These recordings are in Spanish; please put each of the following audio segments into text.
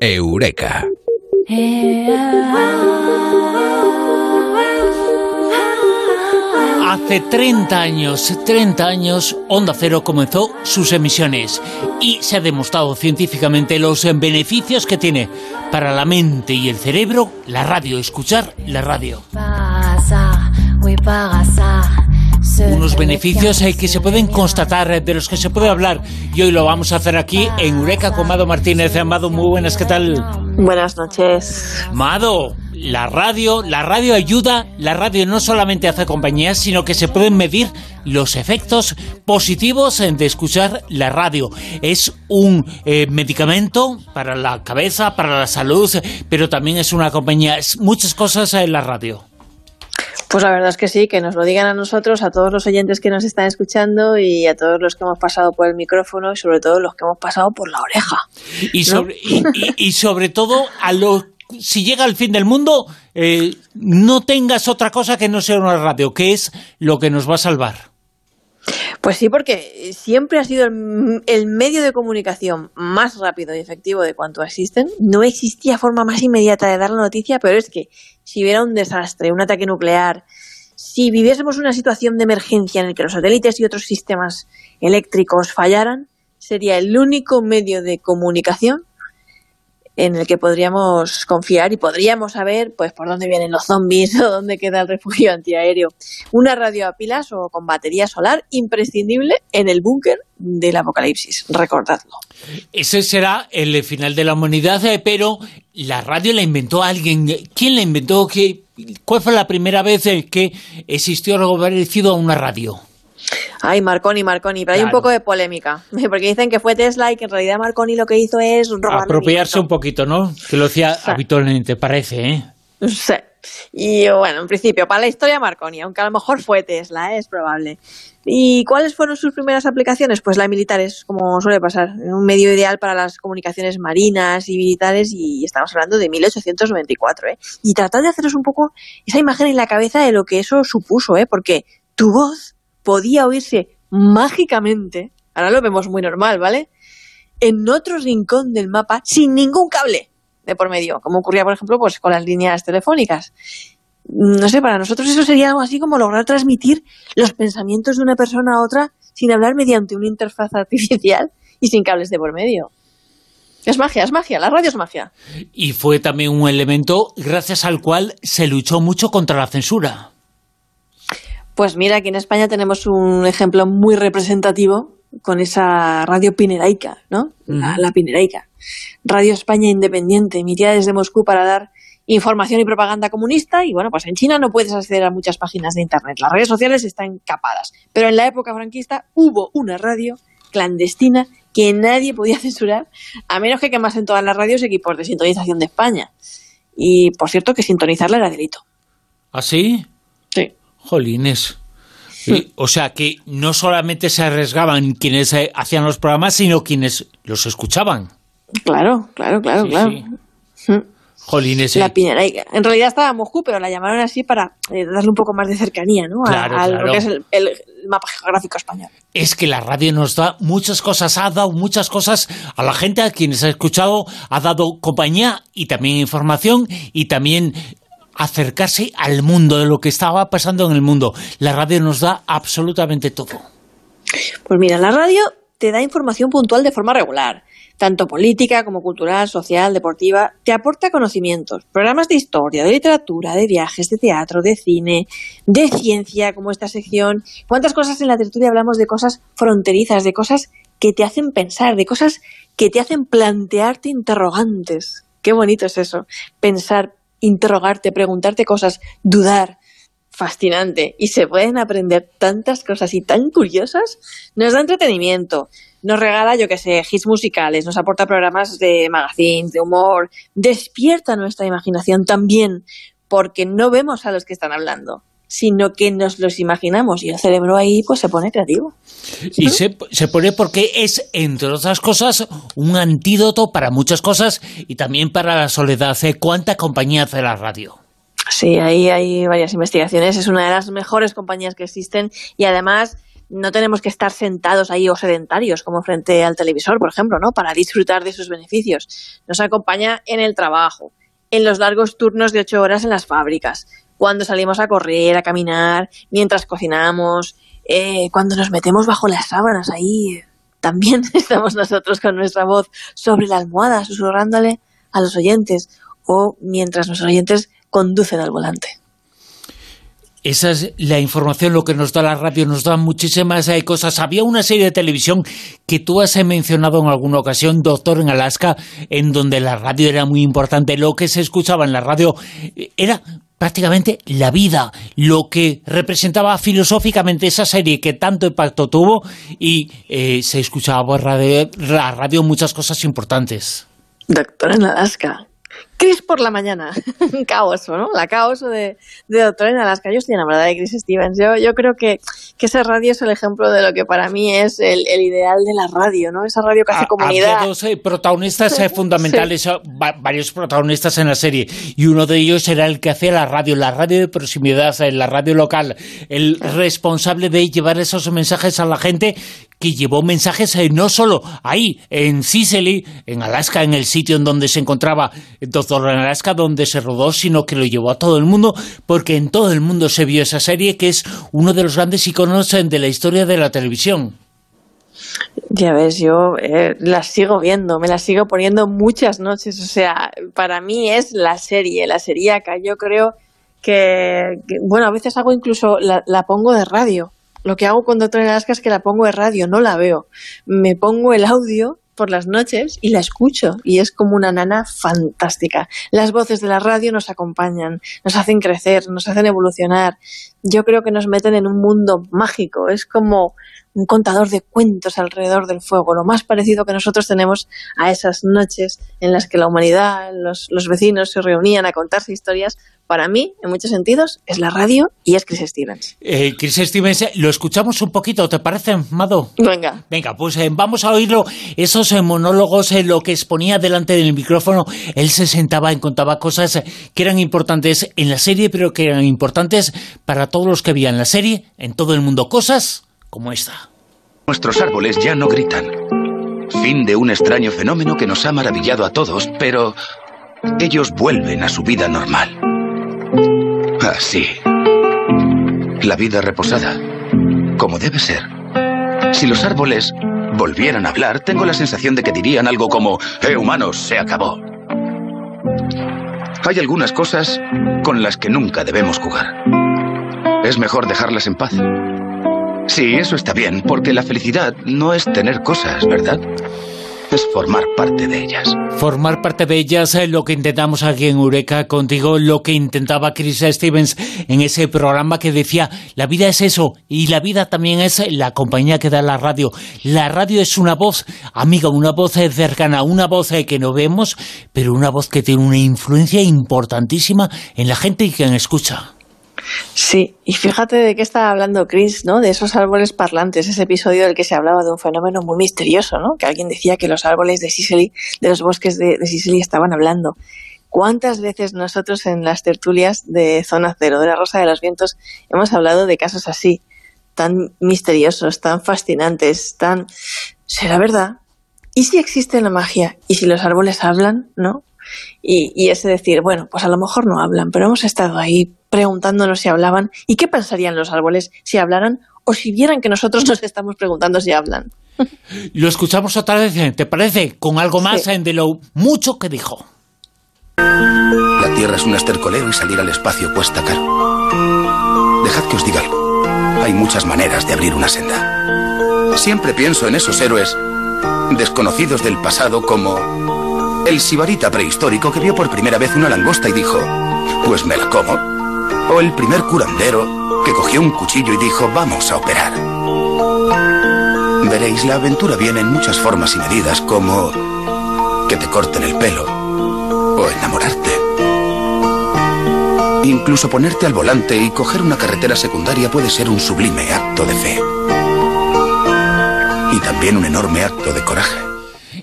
Eureka. Hace 30 años, 30 años, Onda Cero comenzó sus emisiones y se ha demostrado científicamente los beneficios que tiene para la mente y el cerebro la radio, escuchar la radio. Unos beneficios eh, que se pueden constatar, eh, de los que se puede hablar. Y hoy lo vamos a hacer aquí en Eureka con Mado Martínez. Amado, muy buenas, ¿qué tal? Buenas noches. Mado, la radio, la radio ayuda, la radio no solamente hace compañía, sino que se pueden medir los efectos positivos de escuchar la radio. Es un eh, medicamento para la cabeza, para la salud, pero también es una compañía, es muchas cosas en la radio. Pues la verdad es que sí, que nos lo digan a nosotros, a todos los oyentes que nos están escuchando y a todos los que hemos pasado por el micrófono y sobre todo los que hemos pasado por la oreja. Y sobre, y, sobre todo a los si llega el fin del mundo, eh, no tengas otra cosa que no sea una radio, que es lo que nos va a salvar. Pues sí, porque siempre ha sido el, medio de comunicación más rápido y efectivo de cuanto existen. No existía forma más inmediata de dar la noticia, pero es que si hubiera un desastre, un ataque nuclear, si viviésemos una situación de emergencia en el que los satélites y otros sistemas eléctricos fallaran, sería el único medio de comunicación en el que podríamos confiar y podríamos saber pues por dónde vienen los zombies o dónde queda el refugio antiaéreo. Una radio a pilas o con batería solar imprescindible en el búnker del apocalipsis, recordadlo. Ese será el final de la humanidad, eh, pero la radio la inventó alguien. ¿Quién la inventó? ¿Cuál fue la primera vez que existió algo parecido a una radio? Ay, Marconi, Marconi, pero hay un poco de polémica, porque dicen que fue Tesla y que en realidad Marconi lo que hizo es robar Apropiarse un poquito, ¿no? Que lo hacía habitualmente, parece, ¿eh? Sí. Y bueno, en principio, para la historia Marconi, aunque a lo mejor fue Tesla, ¿eh? es probable. ¿Y cuáles fueron sus primeras aplicaciones? Pues la militares, como suele pasar, un medio ideal para las comunicaciones marinas y militares, y estamos hablando de 1894, ¿eh? Y tratad de haceros un poco esa imagen en la cabeza de lo que eso supuso, ¿eh? Porque tu voz podía oírse mágicamente, ahora lo vemos muy normal, ¿vale? En otro rincón del mapa sin ningún cable de por medio, como ocurría, por ejemplo, pues con las líneas telefónicas. No sé, para nosotros eso sería algo así como lograr transmitir los pensamientos de una persona a otra sin hablar mediante una interfaz artificial y sin cables de por medio. Es magia, es magia, la radio es magia. Y fue también un elemento gracias al cual se luchó mucho contra la censura. Pues mira, aquí en España tenemos un ejemplo muy representativo con esa radio pineraica, ¿no? La, pineraica. Radio España Independiente, emitida desde Moscú para dar información y propaganda comunista y bueno, pues en China no puedes acceder a muchas páginas de internet. Las redes sociales están capadas. Pero en la época franquista hubo una radio clandestina que nadie podía censurar, a menos que quemasen todas las radios y equipos de sintonización de España. Y por cierto que sintonizarla era delito. ¿Ah, sí? Sí. Jolines. o sea que no solamente se arriesgaban quienes eh, hacían los programas, sino quienes los escuchaban. Claro, claro, claro, claro. Jolines. La Piñeraica. En realidad estaba Moscú, pero la llamaron así para eh, darle un poco más de cercanía, ¿no? a, lo que es el, mapa geográfico español. Es que la radio nos da muchas cosas, ha dado muchas cosas a la gente, a quienes ha escuchado, ha dado compañía y también información y también acercarse al mundo, de lo que estaba pasando en el mundo. La radio nos da absolutamente todo. Pues mira, la radio te da información puntual de forma regular, tanto política como cultural, social, deportiva, te aporta conocimientos, programas de historia, de literatura, de viajes, de teatro, de cine, de ciencia, como esta sección. ¿Cuántas cosas en la tertulia hablamos de cosas fronterizas, de cosas que te hacen pensar, de cosas que te hacen plantearte interrogantes? Qué bonito es eso, pensar, interrogarte, preguntarte cosas, dudar. Fascinante. Y se pueden aprender tantas cosas y tan curiosas. Nos da entretenimiento. Nos regala, yo que sé, hits musicales, nos aporta programas de magazines, de humor, despierta nuestra imaginación también, porque no vemos a los que están hablando, sino que nos los imaginamos y el cerebro ahí pues se pone creativo. Y se, se, pone porque es, entre otras cosas, un antídoto para muchas cosas y también para la soledad. ¿Cuánta compañía hace la radio? Sí, ahí hay varias investigaciones. Es una de las mejores compañías que existen y además no tenemos que estar sentados ahí o sedentarios como frente al televisor, por ejemplo, ¿no? Para disfrutar de sus beneficios. Nos acompaña en el trabajo, en los largos turnos de ocho horas en las fábricas, cuando salimos a correr, a caminar, mientras cocinamos, eh, cuando nos metemos bajo las sábanas ahí. También estamos nosotros con nuestra voz sobre la almohada, susurrándole a los oyentes, o mientras nuestros oyentes conducen al volante. Esa es la información, lo que nos da la radio, nos da muchísimas eh, cosas. Había una serie de televisión que tú has mencionado en alguna ocasión, Doctor en Alaska, en donde la radio era muy importante. Lo que se escuchaba en la radio eh, era prácticamente la vida, lo que representaba filosóficamente esa serie que tanto impacto tuvo y eh, se escuchaba por la radio muchas cosas importantes. Doctor en Alaska, Chris por la mañana, caos, ¿no? La caos de, de Doctor en Alaska. Yo estoy enamorada de Chris Stevens. Yo, yo creo que, que esa radio es el ejemplo de lo que para mí es el, ideal de la radio, ¿no? Esa radio que hace comunidad. Había dos eh, protagonistas eh, fundamentales, eh, varios protagonistas en la serie, y uno de ellos era el que hacía la radio, la radio de proximidad, la radio local, el responsable de llevar esos mensajes a la gente que llevó mensajes no solo ahí, en Sicily, en Alaska, en el sitio en donde se encontraba Doctor en Alaska, donde se rodó, sino que lo llevó a todo el mundo, porque en todo el mundo se vio esa serie, que es uno de los grandes iconos de la historia de la televisión. Ya ves, yo eh, la sigo viendo, me la sigo poniendo muchas noches, o sea, para mí es la serie, la seriaca. Yo creo que, bueno, a veces hago incluso, la, la pongo de radio, lo que hago cuando estoy en Alaska es que la pongo de radio, no la veo. Me pongo el audio por las noches y la escucho y es como una nana fantástica. Las voces de la radio nos acompañan, nos hacen crecer, nos hacen evolucionar. Yo creo que nos meten en un mundo mágico, es como un contador de cuentos alrededor del fuego, lo más parecido que nosotros tenemos a esas noches en las que la humanidad, los, los vecinos se reunían a contarse historias para mí, en muchos sentidos, es la radio y es Chris Stevens. Eh, Chris Stevens, eh, lo escuchamos un poquito, ¿te parece, Mado? Venga. Venga, pues eh, vamos a oírlo. Esos monólogos, lo que exponía delante del micrófono, él se sentaba y contaba cosas que eran importantes en la serie, pero que eran importantes para todos los que veían la serie, en todo el mundo. Cosas como esta. Nuestros árboles ya no gritan. Fin de un extraño fenómeno que nos ha maravillado a todos, pero ellos vuelven a su vida normal. Así. La vida reposada, como debe ser. Si los árboles volvieran a hablar, tengo la sensación de que dirían algo como, ¡Eh, humanos, se acabó! Hay algunas cosas con las que nunca debemos jugar. Es mejor dejarlas en paz. Sí, eso está bien, porque la felicidad no es tener cosas, ¿verdad? es formar parte de ellas. Formar parte de ellas, es lo que intentamos aquí en Eureka contigo, lo que intentaba Chris Stevens en ese programa que decía, la vida es eso, y la vida también es la compañía que da la radio. La radio es una voz amiga, una voz cercana, una voz que no vemos, pero una voz que tiene una influencia importantísima en la gente y quien escucha. Sí, y fíjate de qué estaba hablando Chris, ¿no? De esos árboles parlantes, ese episodio del que se hablaba de un fenómeno muy misterioso, ¿no? Que alguien decía que los árboles de Sicily, de los bosques de, Sicily estaban hablando. ¿Cuántas veces nosotros en las tertulias de Zona Cero, de la Rosa de los Vientos, hemos hablado de casos así, tan misteriosos, tan fascinantes, tan... ¿Será verdad? ¿Y si existe la magia? ¿Y si los árboles hablan? ¿No? Y, y ese decir, bueno, pues a lo mejor no hablan, pero hemos estado ahí preguntándonos si hablaban y qué pensarían los árboles si hablaran o si vieran que nosotros nos estamos preguntando si hablan. Lo escuchamos otra vez, ¿te parece? Con algo más de lo mucho que dijo. La Tierra es un estercolero y salir al espacio cuesta caro. Dejad que os diga algo. Hay muchas maneras de abrir una senda. Siempre pienso en esos héroes desconocidos del pasado como el sibarita prehistórico que vio por primera vez una langosta y dijo, pues me la como. O el primer curandero que cogió un cuchillo y dijo, vamos a operar. Veréis, la aventura viene en muchas formas y medidas, como que te corten el pelo o enamorarte. Incluso ponerte al volante y coger una carretera secundaria puede ser un sublime acto de fe. Y también un enorme acto de coraje.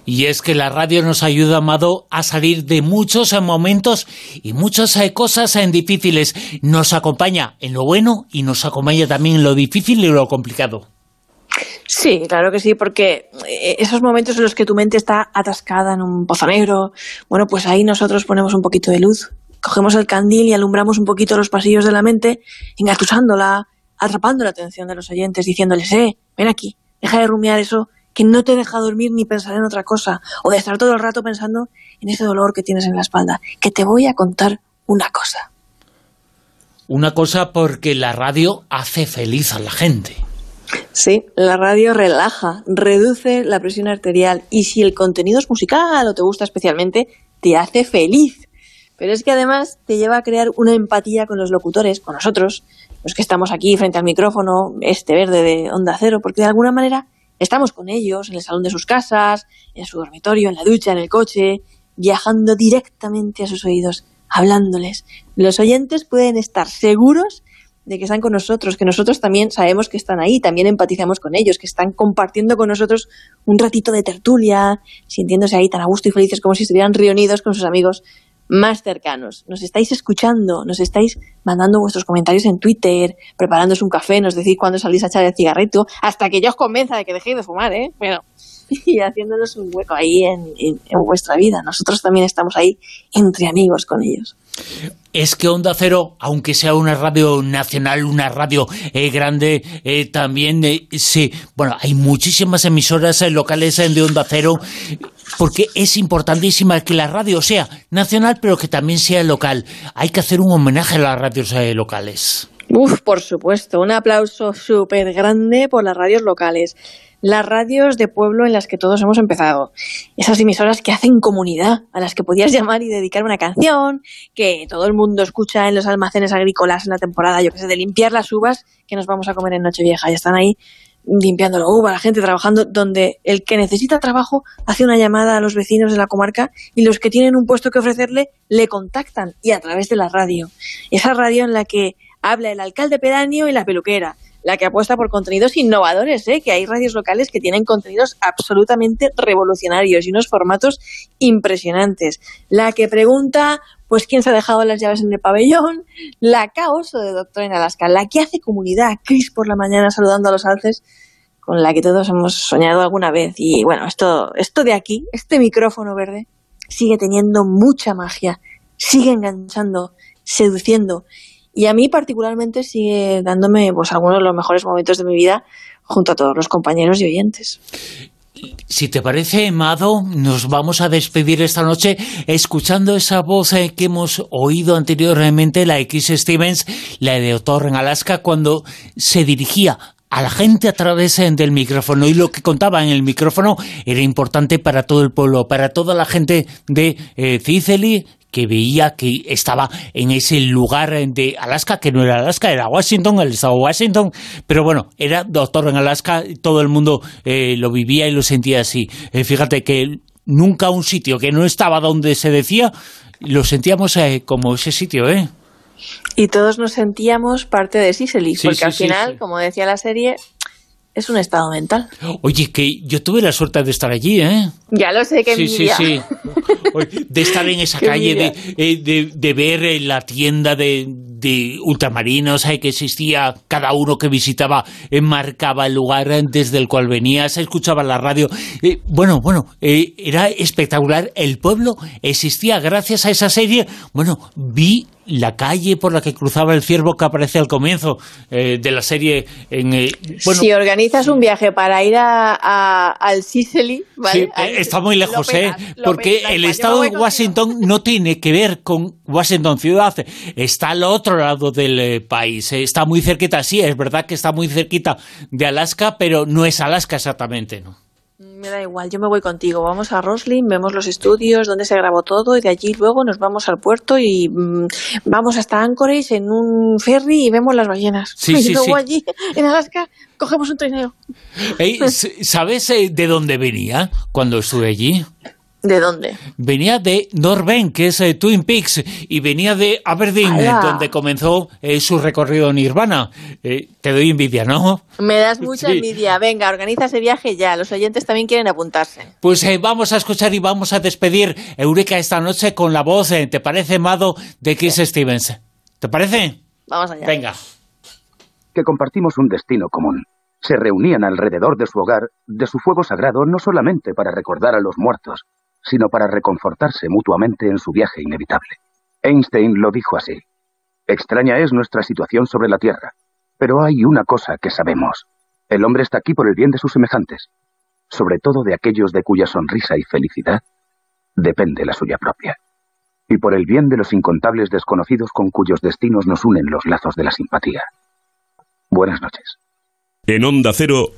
Y es que la radio nos ayuda, Amado, a salir de muchos momentos y muchas eh, cosas en difíciles. Nos acompaña en lo bueno y nos acompaña también en lo difícil y lo complicado. Sí, claro que sí, porque eh, esos momentos en los que tu mente está atascada en un pozo negro, bueno, pues ahí nosotros ponemos un poquito de luz, cogemos el candil y alumbramos un poquito los pasillos de la mente, engatusándola, atrapando la atención de los oyentes, diciéndoles, eh, ven aquí, deja de rumiar eso que no te deja dormir ni pensar en otra cosa, o de estar todo el rato pensando en ese dolor que tienes en la espalda, que te voy a contar una cosa. Una cosa porque la radio hace feliz a la gente. Sí, la radio relaja, reduce la presión arterial y si el contenido es musical o te gusta especialmente, te hace feliz. Pero es que además te lleva a crear una empatía con los locutores, con nosotros, los que estamos aquí frente al micrófono, este verde de onda cero, porque de alguna manera estamos con ellos en el salón de sus casas, en su dormitorio, en la ducha, en el coche, viajando directamente a sus oídos, hablándoles. Los oyentes pueden estar seguros de que están con nosotros, que nosotros también sabemos que están ahí, también empatizamos con ellos, que están compartiendo con nosotros un ratito de tertulia, sintiéndose ahí tan a gusto y felices como si estuvieran reunidos con sus amigos más cercanos. Nos estáis escuchando, nos estáis mandando vuestros comentarios en Twitter, preparándoos un café, nos decís cuándo salís a echar el cigarrito, hasta que yo os convenza de que dejéis de fumar, ¿eh? Bueno, y haciéndonos un hueco ahí en, en vuestra vida. Nosotros también estamos ahí entre amigos con ellos es que Onda Cero, aunque sea una radio nacional, una radio eh, grande, eh, también eh, sí, bueno, hay muchísimas emisoras locales de Onda Cero, porque es importantísima que la radio sea nacional, pero que también sea local. Hay que hacer un homenaje a las radios locales. Uf, por supuesto, un aplauso súper grande por las radios locales las radios de pueblo en las que todos hemos empezado. Esas emisoras que hacen comunidad, a las que podías llamar y dedicar una canción, que todo el mundo escucha en los almacenes agrícolas en la temporada, yo que sé, de limpiar las uvas que nos vamos a comer en Nochevieja. Y están ahí limpiando la uva, la gente trabajando, donde el que necesita trabajo hace una llamada a los vecinos de la comarca y los que tienen un puesto que ofrecerle le contactan y a través de la radio. Esa radio en la que habla el alcalde pedáneo y la peluquera, la que apuesta por contenidos innovadores, ¿eh? que hay radios locales que tienen contenidos absolutamente revolucionarios y unos formatos impresionantes. La que pregunta, pues, quién se ha dejado las llaves en el pabellón, la caoso de Doctor en Alaska, la que hace comunidad, Chris por la mañana saludando a los alces, con la que todos hemos soñado alguna vez. Y bueno, esto, esto de aquí, este micrófono verde, sigue teniendo mucha magia, sigue enganchando, seduciendo y a mí particularmente sigue dándome pues algunos de los mejores momentos de mi vida junto a todos los compañeros y oyentes. Si te parece, Mado, nos vamos a despedir esta noche escuchando esa voz eh, que hemos oído anteriormente, la X Stevens, la de Otor en Alaska, cuando se dirigía a la gente a través eh, del micrófono y lo que contaba en el micrófono era importante para todo el pueblo, para toda la gente de eh, que veía que estaba en ese lugar de Alaska, que no era Alaska, era Washington, el estado de Washington, pero bueno, era doctor en Alaska, todo el mundo eh, lo vivía y lo sentía así. Eh, fíjate que nunca un sitio que no estaba donde se decía, lo sentíamos eh, como ese sitio, ¿eh? Y todos nos sentíamos parte de Sicily, porque al final, como decía la serie, es un estado mental. Oye, que yo tuve la suerte de estar allí, ¿eh? Ya lo sé, que sí, sí, sí. De estar en esa calle, eh, de, de, ver eh, la tienda de, de ultramarinos que existía, cada uno que visitaba marcaba el lugar desde el cual venía, se escuchaba la radio. Eh, bueno, bueno, era espectacular. El pueblo existía gracias a esa serie. Bueno, vi la calle por la que cruzaba el ciervo que aparece al comienzo eh, de la serie. En, eh, si organizas un viaje para ir a, al Sicily, ¿vale? Eh, está muy lejos, ¿eh? Porque el estado de Washington no tiene que ver con Washington ciudad, está al otro lado del país, está muy cerquita, sí, es verdad que está muy cerquita de Alaska, pero no es Alaska exactamente, ¿no? Me da igual, yo me voy contigo. Vamos a Roslin, vemos los estudios, donde se grabó todo, y de allí luego nos vamos al puerto y mm, vamos hasta Anchorage en un ferry y vemos las ballenas. y luego allí, en Alaska, cogemos un trineo. ¿Sabes eh, de dónde venía cuando estuve allí? ¿De dónde? Venía de Norben, que es eh, Twin Peaks, y venía de Aberdeen, donde comenzó eh, su recorrido en Nirvana. Eh, te doy envidia, ¿no? Me das mucha envidia. Venga, organiza ese viaje ya. Los oyentes también quieren apuntarse. Pues vamos a escuchar y vamos a despedir Eureka esta noche con la voz, ¿te parece, Mado, de Chris Stevens? ¿Te parece? Vamos allá. Venga. Que compartimos un destino común se reunían alrededor de su hogar, de su fuego sagrado, no solamente para recordar a los muertos, sino para reconfortarse mutuamente en su viaje inevitable. Einstein lo dijo así. Extraña es nuestra situación sobre la Tierra, pero hay una cosa que sabemos. El hombre está aquí por el bien de sus semejantes, sobre todo de aquellos de cuya sonrisa y felicidad depende la suya propia, y por el bien de los incontables desconocidos con cuyos destinos nos unen los lazos de la simpatía. Buenas noches. En Onda Cero,